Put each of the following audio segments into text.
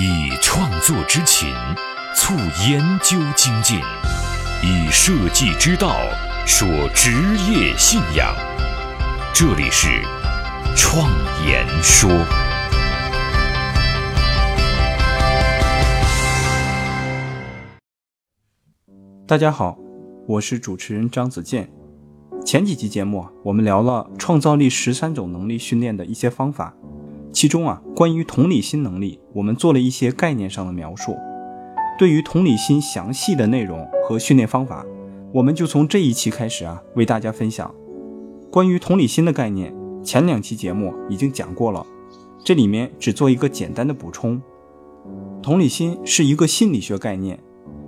以创作之情促研究精进，以设计之道说职业信仰。这里是创言说。大家好，我是主持人张子健。前几期节目，我们聊了创造力十三种能力训练的一些方法，其中啊，关于同理心能力，我们做了一些概念上的描述。对于同理心详细的内容和训练方法，我们就从这一期开始啊，为大家分享。关于同理心的概念，前两期节目已经讲过了，这里面只做一个简单的补充。同理心是一个心理学概念。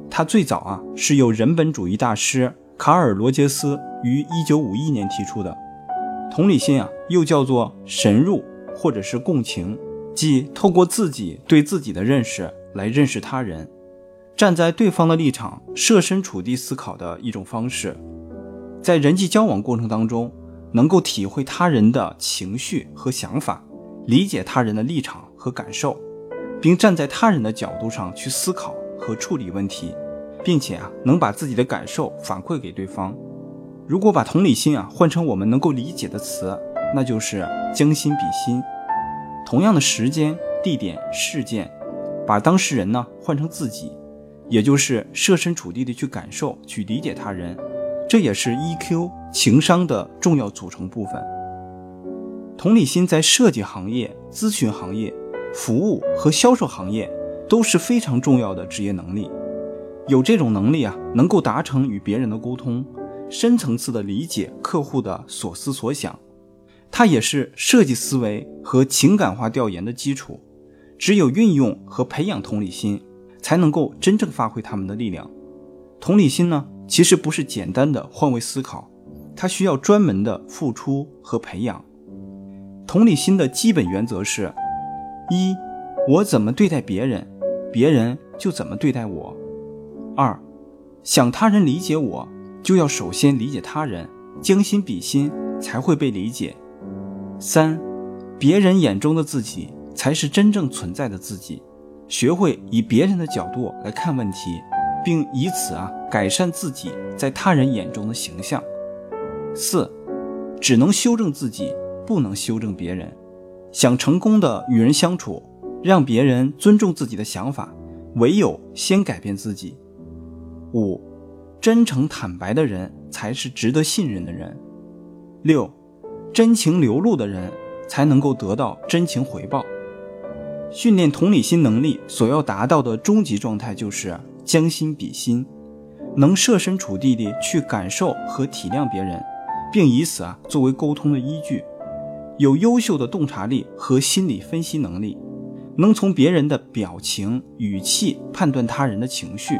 它最早啊是由人本主义大师卡尔·罗杰斯于1951年提出的。同理心啊又叫做神入或者是共情，即透过自己对自己的认识来认识他人，站在对方的立场设身处地思考的一种方式。在人际交往过程当中，能够体会他人的情绪和想法，理解他人的立场和感受，并站在他人的角度上去思考。和处理问题，并且啊，能把自己的感受反馈给对方。如果把同理心啊换成我们能够理解的词，那就是将心比心。同样的时间、地点、事件，把当事人呢换成自己，也就是设身处地的去感受、去理解他人。这也是 EQ 情商的重要组成部分。同理心在设计行业、咨询行业、服务和销售行业。都是非常重要的职业能力，有这种能力啊，能够达成与别人的沟通，深层次的理解客户的所思所想，它也是设计思维和情感化调研的基础。只有运用和培养同理心，才能够真正发挥他们的力量。同理心呢，其实不是简单的换位思考，它需要专门的付出和培养。同理心的基本原则是：一，我怎么对待别人。别人就怎么对待我。二，想他人理解我，就要首先理解他人，将心比心才会被理解。三，别人眼中的自己才是真正存在的自己，学会以别人的角度来看问题，并以此啊改善自己在他人眼中的形象。四，只能修正自己，不能修正别人。想成功的与人相处。让别人尊重自己的想法，唯有先改变自己。五，真诚坦白的人才是值得信任的人。六，真情流露的人才能够得到真情回报。训练同理心能力所要达到的终极状态就是将心比心，能设身处地地去感受和体谅别人，并以此啊作为沟通的依据，有优秀的洞察力和心理分析能力。能从别人的表情、语气判断他人的情绪，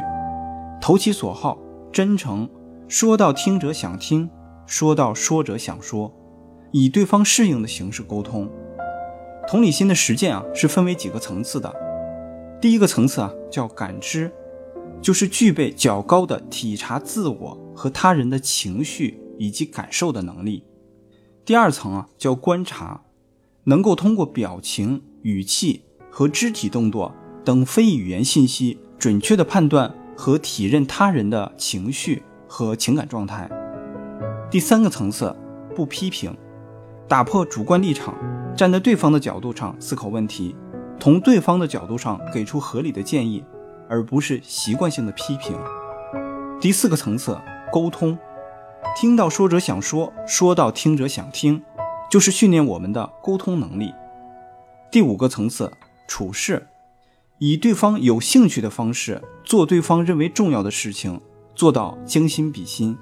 投其所好，真诚，说到听者想听，说到说者想说，以对方适应的形式沟通。同理心的实践啊，是分为几个层次的。第一个层次啊，叫感知，就是具备较高的体察自我和他人的情绪以及感受的能力。第二层啊，叫观察，能够通过表情、语气。和肢体动作等非语言信息，准确地判断和体认他人的情绪和情感状态。第三个层次，不批评，打破主观立场，站在对方的角度上思考问题，从对方的角度上给出合理的建议，而不是习惯性的批评。第四个层次，沟通，听到说者想说，说到听者想听，就是训练我们的沟通能力。第五个层次。处事，以对方有兴趣的方式做对方认为重要的事情，做到将心比心。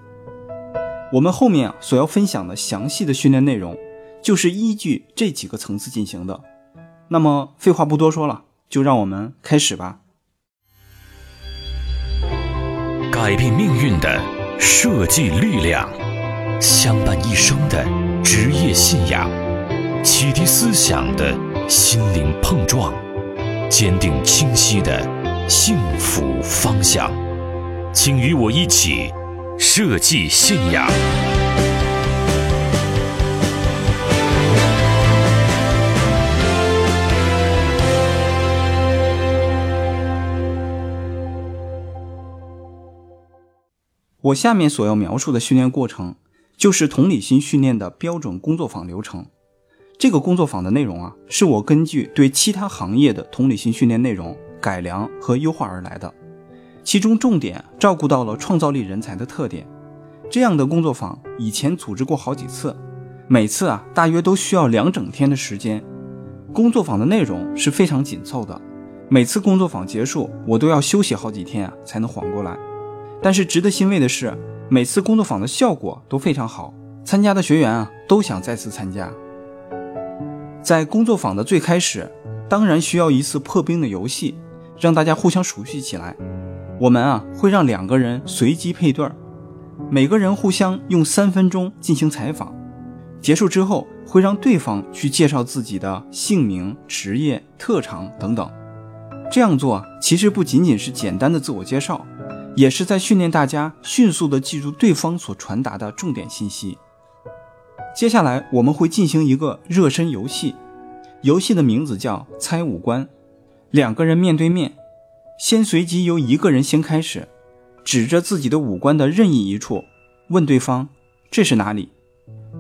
我们后面所要分享的详细的训练内容，就是依据这几个层次进行的。那么废话不多说了，就让我们开始吧。改变命运的设计力量，相伴一生的职业信仰，启迪思想的。心灵碰撞，坚定清晰的幸福方向，请与我一起设计信仰。我下面所要描述的训练过程，就是同理心训练的标准工作坊流程。这个工作坊的内容啊，是我根据对其他行业的同理心训练内容改良和优化而来的，其中重点照顾到了创造力人才的特点。这样的工作坊以前组织过好几次，每次啊大约都需要两整天的时间。工作坊的内容是非常紧凑的，每次工作坊结束，我都要休息好几天啊才能缓过来。但是值得欣慰的是，每次工作坊的效果都非常好，参加的学员啊都想再次参加。在工作坊的最开始，当然需要一次破冰的游戏，让大家互相熟悉起来。我们啊会让两个人随机配对儿。每个人互相用三分钟进行采访，结束之后会让对方去介绍自己的姓名、职业、特长等等。这样做其实不仅仅是简单的自我介绍，也是在训练大家迅速的记住对方所传达的重点信息。接下来我们会进行一个热身游戏，游戏的名字叫猜五官。两个人面对面，先随机由一个人先开始。指着自己的五官的任意一处，问对方：“这是哪里？”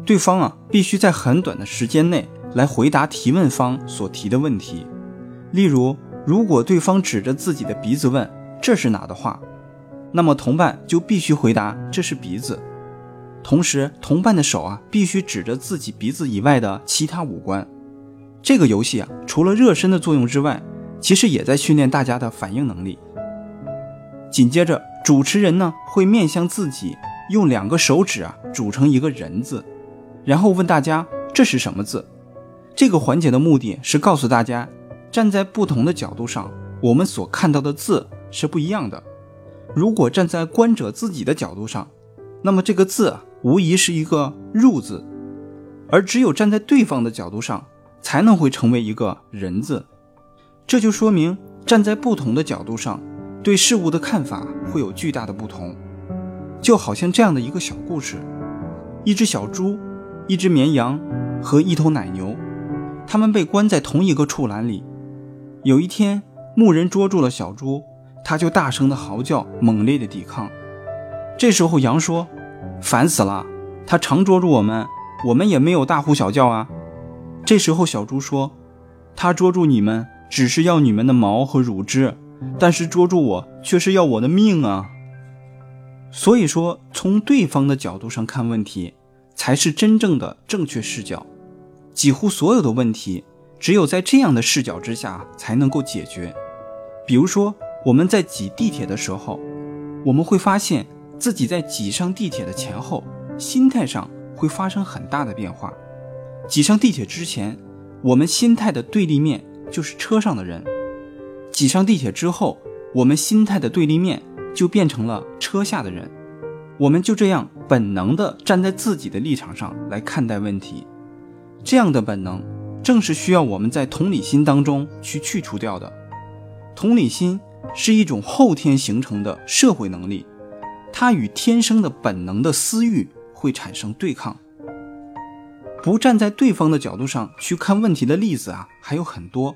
对方啊，必须在很短的时间内来回答提问方所提的问题。例如，如果对方指着自己的鼻子问“这是哪”的话，那么同伴就必须回答“这是鼻子”。同时，同伴的手啊，必须指着自己鼻子以外的其他五官。这个游戏啊，除了热身的作用之外，其实也在训练大家的反应能力。紧接着。主持人呢会面向自己，用两个手指啊组成一个人字，然后问大家这是什么字。这个环节的目的是告诉大家，站在不同的角度上，我们所看到的字是不一样的。如果站在观者自己的角度上，那么这个字无疑是一个入字，而只有站在对方的角度上，才能会成为一个人字。这就说明站在不同的角度上。对事物的看法会有巨大的不同，就好像这样的一个小故事：一只小猪、一只绵羊和一头奶牛，它们被关在同一个畜栏里。有一天，牧人捉住了小猪，它就大声的嚎叫，猛烈的抵抗。这时候，羊说：“烦死了，它常捉住我们，我们也没有大呼小叫啊。”这时候，小猪说：“它捉住你们，只是要你们的毛和乳汁。”但是捉住我却是要我的命啊！所以说，从对方的角度上看问题，才是真正的正确视角。几乎所有的问题，只有在这样的视角之下才能够解决。比如说，我们在挤地铁的时候，我们会发现自己在挤上地铁的前后，心态上会发生很大的变化。挤上地铁之前，我们心态的对立面就是车上的人。挤上地铁之后，我们心态的对立面就变成了车下的人，我们就这样本能地站在自己的立场上来看待问题。这样的本能，正是需要我们在同理心当中去去除掉的。同理心是一种后天形成的社会能力，它与天生的本能的私欲会产生对抗。不站在对方的角度上去看问题的例子啊，还有很多。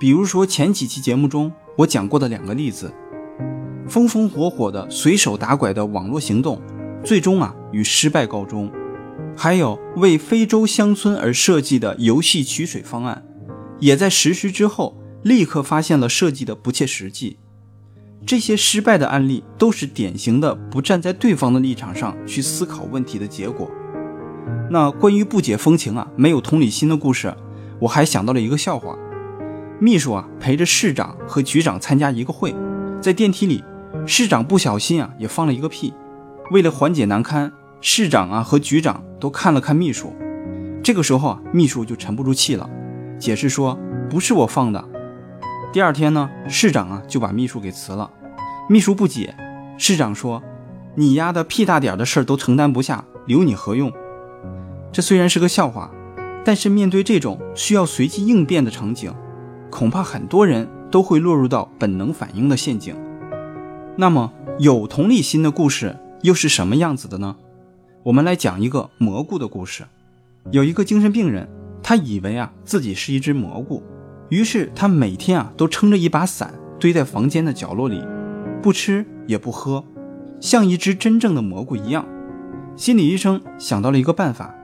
比如说前几期节目中我讲过的两个例子，风风火火的随手打拐的网络行动，最终啊以失败告终；还有为非洲乡村而设计的游戏取水方案，也在实施之后立刻发现了设计的不切实际。这些失败的案例都是典型的不站在对方的立场上去思考问题的结果。那关于不解风情啊没有同理心的故事，我还想到了一个笑话。秘书啊，陪着市长和局长参加一个会，在电梯里，市长不小心啊，也放了一个屁。为了缓解难堪，市长啊和局长都看了看秘书。这个时候啊，秘书就沉不住气了，解释说不是我放的。第二天呢，市长啊就把秘书给辞了。秘书不解，市长说：“你丫的屁大点的事儿都承担不下，留你何用？”这虽然是个笑话，但是面对这种需要随机应变的场景。恐怕很多人都会落入到本能反应的陷阱。那么，有同理心的故事又是什么样子的呢？我们来讲一个蘑菇的故事。有一个精神病人，他以为啊自己是一只蘑菇，于是他每天啊都撑着一把伞堆在房间的角落里，不吃也不喝，像一只真正的蘑菇一样。心理医生想到了一个办法。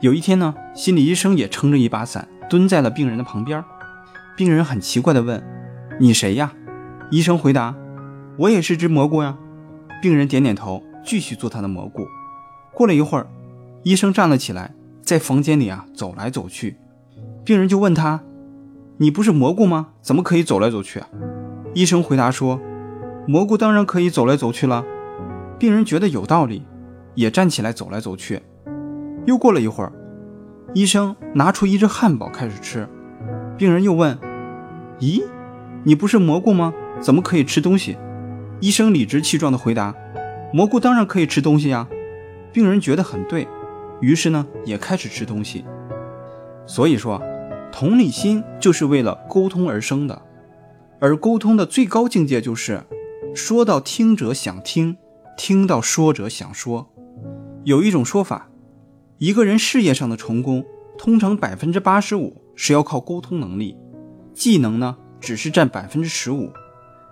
有一天呢，心理医生也撑着一把伞，蹲在了病人的旁边。病人很奇怪地问：“你谁呀？”医生回答：“我也是只蘑菇呀。”病人点点头，继续做他的蘑菇。过了一会儿，医生站了起来，在房间里啊走来走去。病人就问他：“你不是蘑菇吗？怎么可以走来走去？”？”医生回答说：“蘑菇当然可以走来走去了。”病人觉得有道理，也站起来走来走去。又过了一会儿，医生拿出一只汉堡开始吃。病人又问：“咦，你不是蘑菇吗？怎么可以吃东西？”医生理直气壮地回答：“蘑菇当然可以吃东西呀。”病人觉得很对，于是呢也开始吃东西。所以说，同理心就是为了沟通而生的，而沟通的最高境界就是说到听者想听，听到说者想说。有一种说法。一个人事业上的成功，通常百分之八十五是要靠沟通能力，技能呢只是占百分之十五。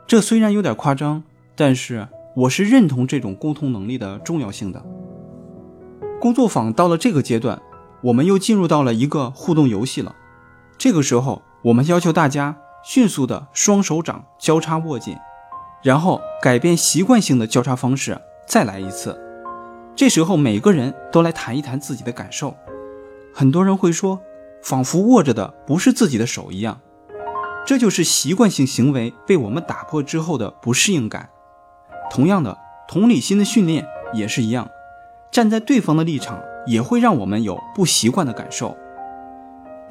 这虽然有点夸张，但是我是认同这种沟通能力的重要性的。工作坊到了这个阶段，我们又进入到了一个互动游戏了。这个时候，我们要求大家迅速的双手掌交叉握紧，然后改变习惯性的交叉方式，再来一次。这时候，每个人都来谈一谈自己的感受。很多人会说，仿佛握着的不是自己的手一样。这就是习惯性行为被我们打破之后的不适应感。同样的，同理心的训练也是一样，站在对方的立场也会让我们有不习惯的感受。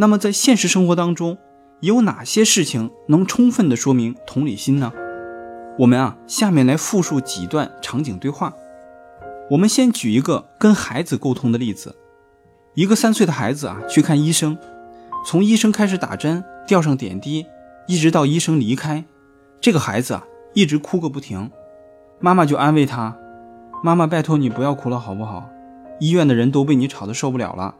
那么，在现实生活当中，有哪些事情能充分的说明同理心呢？我们啊，下面来复述几段场景对话。我们先举一个跟孩子沟通的例子，一个三岁的孩子啊去看医生，从医生开始打针、吊上点滴，一直到医生离开，这个孩子啊一直哭个不停，妈妈就安慰他：“妈妈，拜托你不要哭了好不好？医院的人都被你吵得受不了了。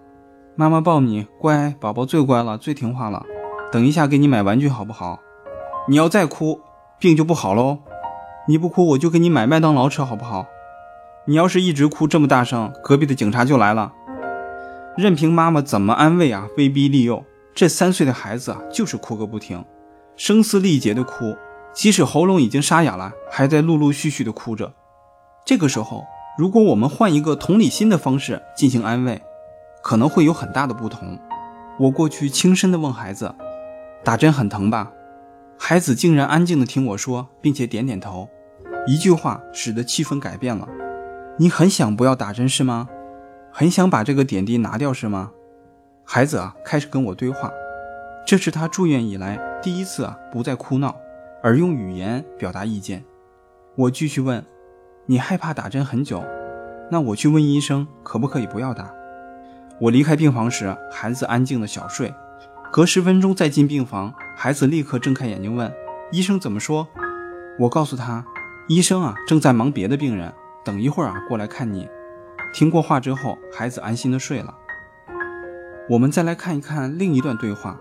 妈妈抱你，乖宝宝最乖了，最听话了。等一下给你买玩具好不好？你要再哭，病就不好喽。你不哭我就给你买麦当劳吃好不好？”你要是一直哭这么大声，隔壁的警察就来了。任凭妈妈怎么安慰啊，威逼利诱，这三岁的孩子啊，就是哭个不停，声嘶力竭的哭，即使喉咙已经沙哑了，还在陆陆续续的哭着。这个时候，如果我们换一个同理心的方式进行安慰，可能会有很大的不同。我过去轻声的问孩子：“打针很疼吧？”孩子竟然安静的听我说，并且点点头。一句话使得气氛改变了。你很想不要打针是吗？很想把这个点滴拿掉是吗？孩子啊，开始跟我对话，这是他住院以来第一次啊不再哭闹，而用语言表达意见。我继续问，你害怕打针很久，那我去问医生可不可以不要打。我离开病房时，孩子安静的小睡，隔十分钟再进病房，孩子立刻睁开眼睛问医生怎么说？我告诉他，医生啊正在忙别的病人。等一会儿啊，过来看你。听过话之后，孩子安心的睡了。我们再来看一看另一段对话，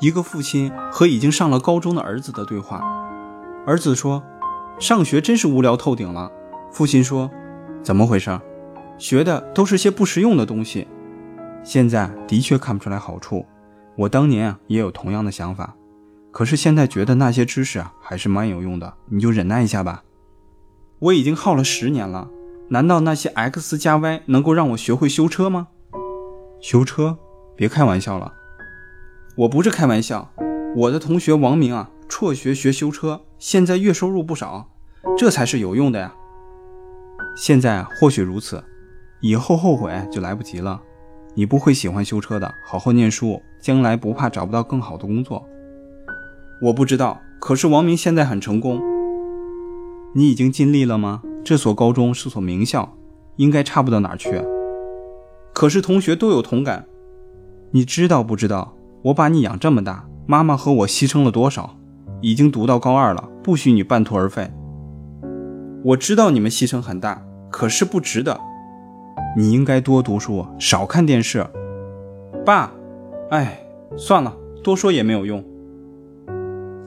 一个父亲和已经上了高中的儿子的对话。儿子说：“上学真是无聊透顶了。”父亲说：“怎么回事？学的都是些不实用的东西。现在的确看不出来好处。我当年啊也有同样的想法，可是现在觉得那些知识啊还是蛮有用的。你就忍耐一下吧。”我已经耗了十年了，难道那些 x 加 y 能够让我学会修车吗？修车？别开玩笑了！我不是开玩笑，我的同学王明啊，辍学学修车，现在月收入不少，这才是有用的呀。现在或许如此，以后后悔就来不及了。你不会喜欢修车的，好好念书，将来不怕找不到更好的工作。我不知道，可是王明现在很成功。你已经尽力了吗？这所高中是所名校，应该差不到哪儿去。可是同学都有同感，你知道不知道？我把你养这么大，妈妈和我牺牲了多少？已经读到高二了，不许你半途而废。我知道你们牺牲很大，可是不值得。你应该多读书，少看电视。爸，哎，算了，多说也没有用。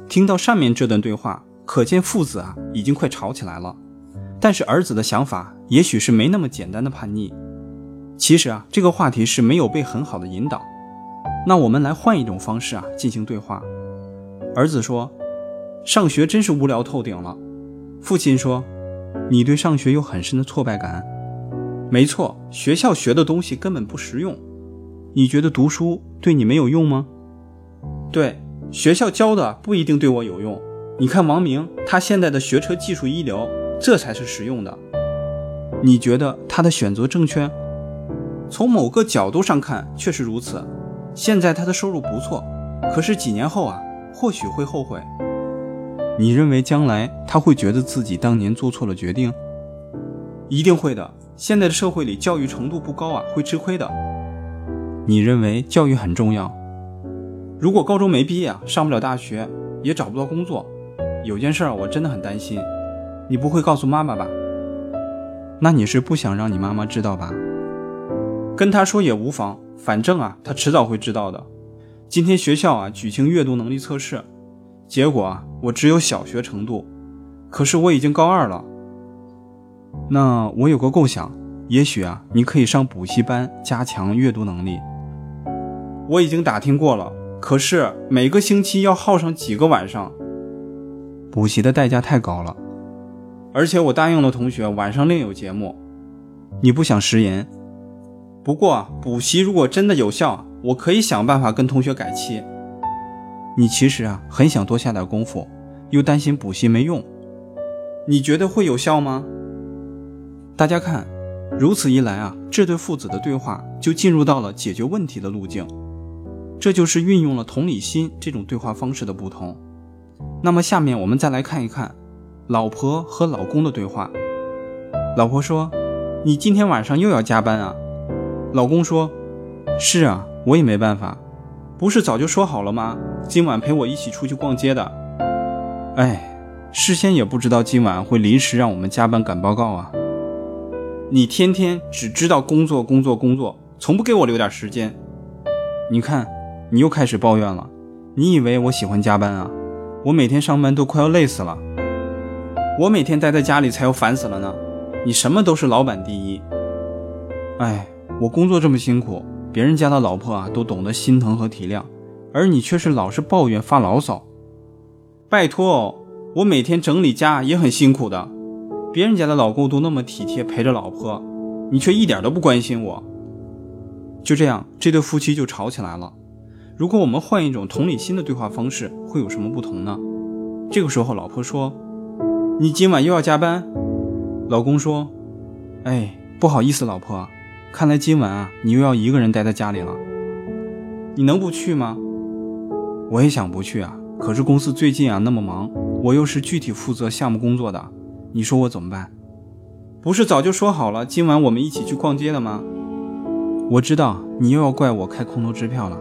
听到上面这段对话。可见父子啊已经快吵起来了，但是儿子的想法也许是没那么简单的叛逆。其实啊，这个话题是没有被很好的引导。那我们来换一种方式啊进行对话。儿子说：“上学真是无聊透顶了。”父亲说：“你对上学有很深的挫败感。”没错，学校学的东西根本不实用。你觉得读书对你没有用吗？对，学校教的不一定对我有用。你看王明，他现在的学车技术一流，这才是实用的。你觉得他的选择正确？从某个角度上看，确实如此。现在他的收入不错，可是几年后啊，或许会后悔。你认为将来他会觉得自己当年做错了决定？一定会的。现在的社会里，教育程度不高啊，会吃亏的。你认为教育很重要？如果高中没毕业啊，上不了大学，也找不到工作，有件事我真的很担心。你不会告诉妈妈吧？那你是不想让你妈妈知道吧？跟她说也无妨，反正啊，她迟早会知道的。今天学校啊举行阅读能力测试，结果啊我只有小学程度，可是我已经高二了。那我有个构想，也许啊，你可以上补习班加强阅读能力。我已经打听过了，可是每个星期要耗上几个晚上，补习的代价太高了。而且我答应了同学，晚上另有节目。你不想食言？不过补习如果真的有效，我可以想办法跟同学改期。你其实啊，很想多下点功夫，又担心补习没用。你觉得会有效吗？大家看，如此一来啊，这对父子的对话就进入到了解决问题的路径。这就是运用了同理心这种对话方式的不同。那么下面我们再来看一看老婆和老公的对话。老婆说：“你今天晚上又要加班啊？”老公说：“是啊，我也没办法，不是早就说好了吗？今晚陪我一起出去逛街的。哎，事先也不知道今晚会临时让我们加班赶报告啊。”你天天只知道工作工作工作，从不给我留点时间。你看，你又开始抱怨了。你以为我喜欢加班啊？我每天上班都快要累死了。我每天待在家里才要烦死了呢。你什么都是老板第一。哎，我工作这么辛苦，别人家的老婆啊都懂得心疼和体谅，而你却是老是抱怨发牢骚。拜托，我每天整理家也很辛苦的。别人家的老公都那么体贴陪着老婆，你却一点都不关心我。就这样，这对夫妻就吵起来了。如果我们换一种同理心的对话方式，会有什么不同呢？这个时候，老婆说：“你今晚又要加班？”老公说：“哎，不好意思，老婆，看来今晚啊，你又要一个人待在家里了。你能不去吗？我也想不去啊，可是公司最近啊那么忙，我又是具体负责项目工作的。”你说我怎么办？不是早就说好了今晚我们一起去逛街的吗？我知道你又要怪我开空头支票了，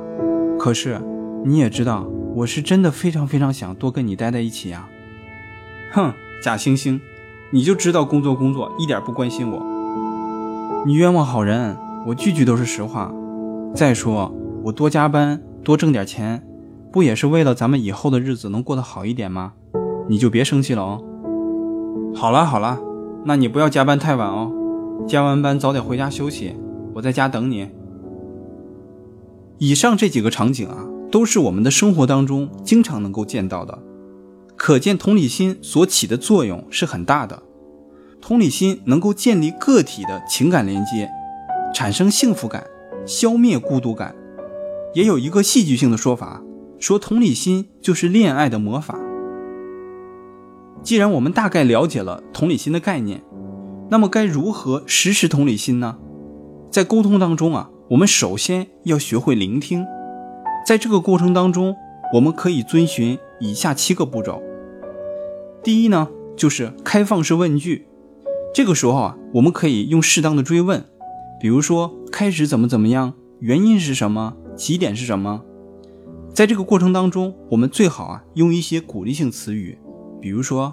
可是你也知道我是真的非常非常想多跟你待在一起呀。哼，假惺惺，你就知道工作工作，一点不关心我。你冤枉好人，我句句都是实话。再说我多加班多挣点钱，不也是为了咱们以后的日子能过得好一点吗？你就别生气了哦。好了好了，那你不要加班太晚哦，加完班早点回家休息，我在家等你。以上这几个场景啊，都是我们的生活当中经常能够见到的，可见同理心所起的作用是很大的。同理心能够建立个体的情感连接，产生幸福感，消灭孤独感。也有一个戏剧性的说法，说同理心就是恋爱的魔法。既然我们大概了解了同理心的概念，那么该如何实施同理心呢？在沟通当中啊，我们首先要学会聆听。在这个过程当中，我们可以遵循以下七个步骤。第一呢，就是开放式问句。这个时候啊，我们可以用适当的追问，比如说开始怎么怎么样，原因是什么，起点是什么。在这个过程当中，我们最好啊用一些鼓励性词语。比如说，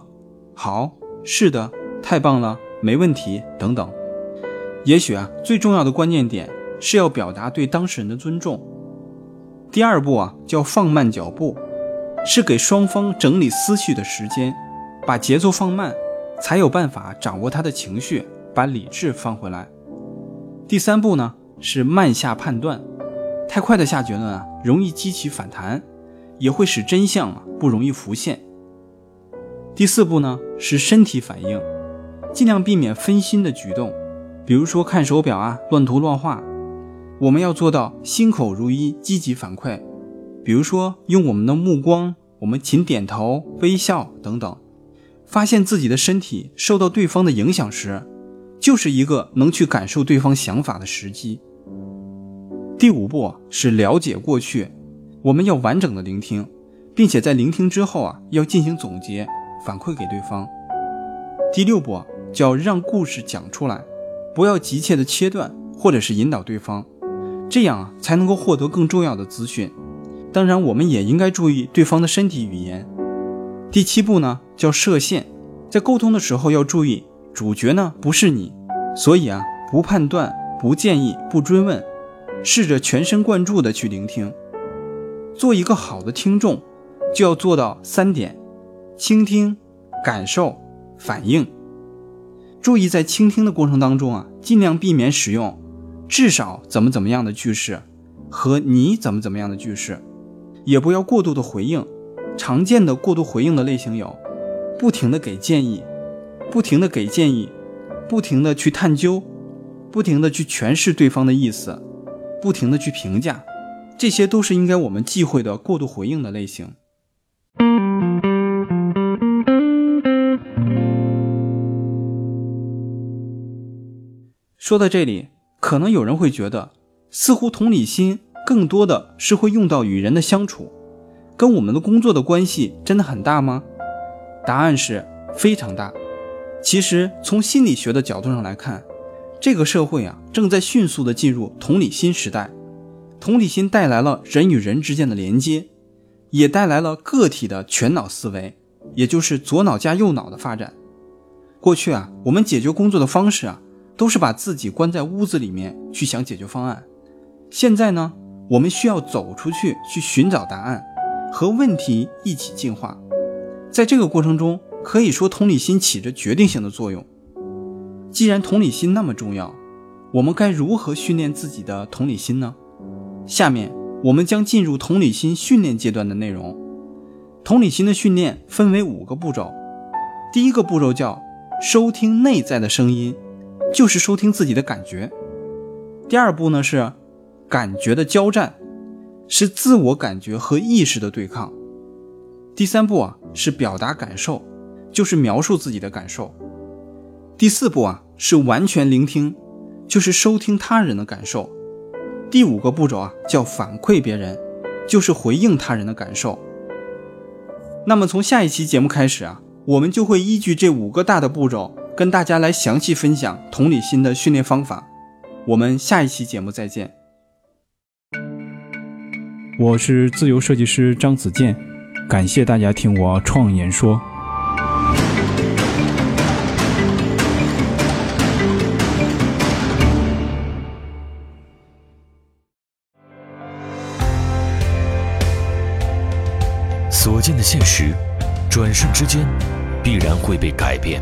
好，是的，太棒了，没问题，等等。也许啊，最重要的关键点是要表达对当事人的尊重。第二步啊，叫放慢脚步，是给双方整理思绪的时间，把节奏放慢，才有办法掌握他的情绪，把理智放回来。第三步呢是慢下判断，太快的下结论啊，容易激起反弹，也会使真相啊不容易浮现。第四步呢是身体反应，尽量避免分心的举动，比如说看手表啊、乱涂乱画。我们要做到心口如一，积极反馈，比如说用我们的目光，我们勤点头、微笑等等。发现自己的身体受到对方的影响时，就是一个能去感受对方想法的时机。第五步是了解过去，我们要完整的聆听，并且在聆听之后啊，要进行总结，反馈给对方。第六步叫让故事讲出来，不要急切的切断或者是引导对方。这样啊，才能够获得更重要的资讯。当然，我们也应该注意对方的身体语言。第七步呢，叫设限，在沟通的时候要注意，主角呢不是你，所以啊，不判断、不建议、不追问，试着全神贯注的去聆听。做一个好的听众，就要做到三点：倾听、感受、反应。注意在倾听的过程当中啊，尽量避免使用。至少怎么怎么样的句式，和你怎么怎么样的句式，也不要过度的回应。常见的过度回应的类型有：不停的给建议，不停的给建议，不停的去探究，不停的去诠释对方的意思，不停的去评价，这些都是应该我们忌讳的过度回应的类型。说到这里。可能有人会觉得，似乎同理心更多的是会用到与人的相处，跟我们的工作的关系真的很大吗？答案是非常大。其实从心理学的角度上来看，这个社会啊正在迅速的进入同理心时代。同理心带来了人与人之间的连接，也带来了个体的全脑思维，也就是左脑加右脑的发展。过去啊，我们解决工作的方式啊。都是把自己关在屋子里面去想解决方案。现在呢，我们需要走出去去寻找答案，和问题一起进化。在这个过程中，可以说同理心起着决定性的作用。既然同理心那么重要，我们该如何训练自己的同理心呢？下面我们将进入同理心训练阶段的内容。同理心的训练分为五个步骤。第一个步骤叫收听内在的声音。就是收听自己的感觉。第二步呢是感觉的交战，是自我感觉和意识的对抗。第三步啊是表达感受，就是描述自己的感受。第四步啊是完全聆听，就是收听他人的感受。第五个步骤啊叫反馈别人，就是回应他人的感受。那么从下一期节目开始啊，我们就会依据这五个大的步骤。跟大家来详细分享同理心的训练方法，我们下一期节目再见。我是自由设计师张子健，感谢大家听我创言说。所见的现实，转瞬之间必然会被改变。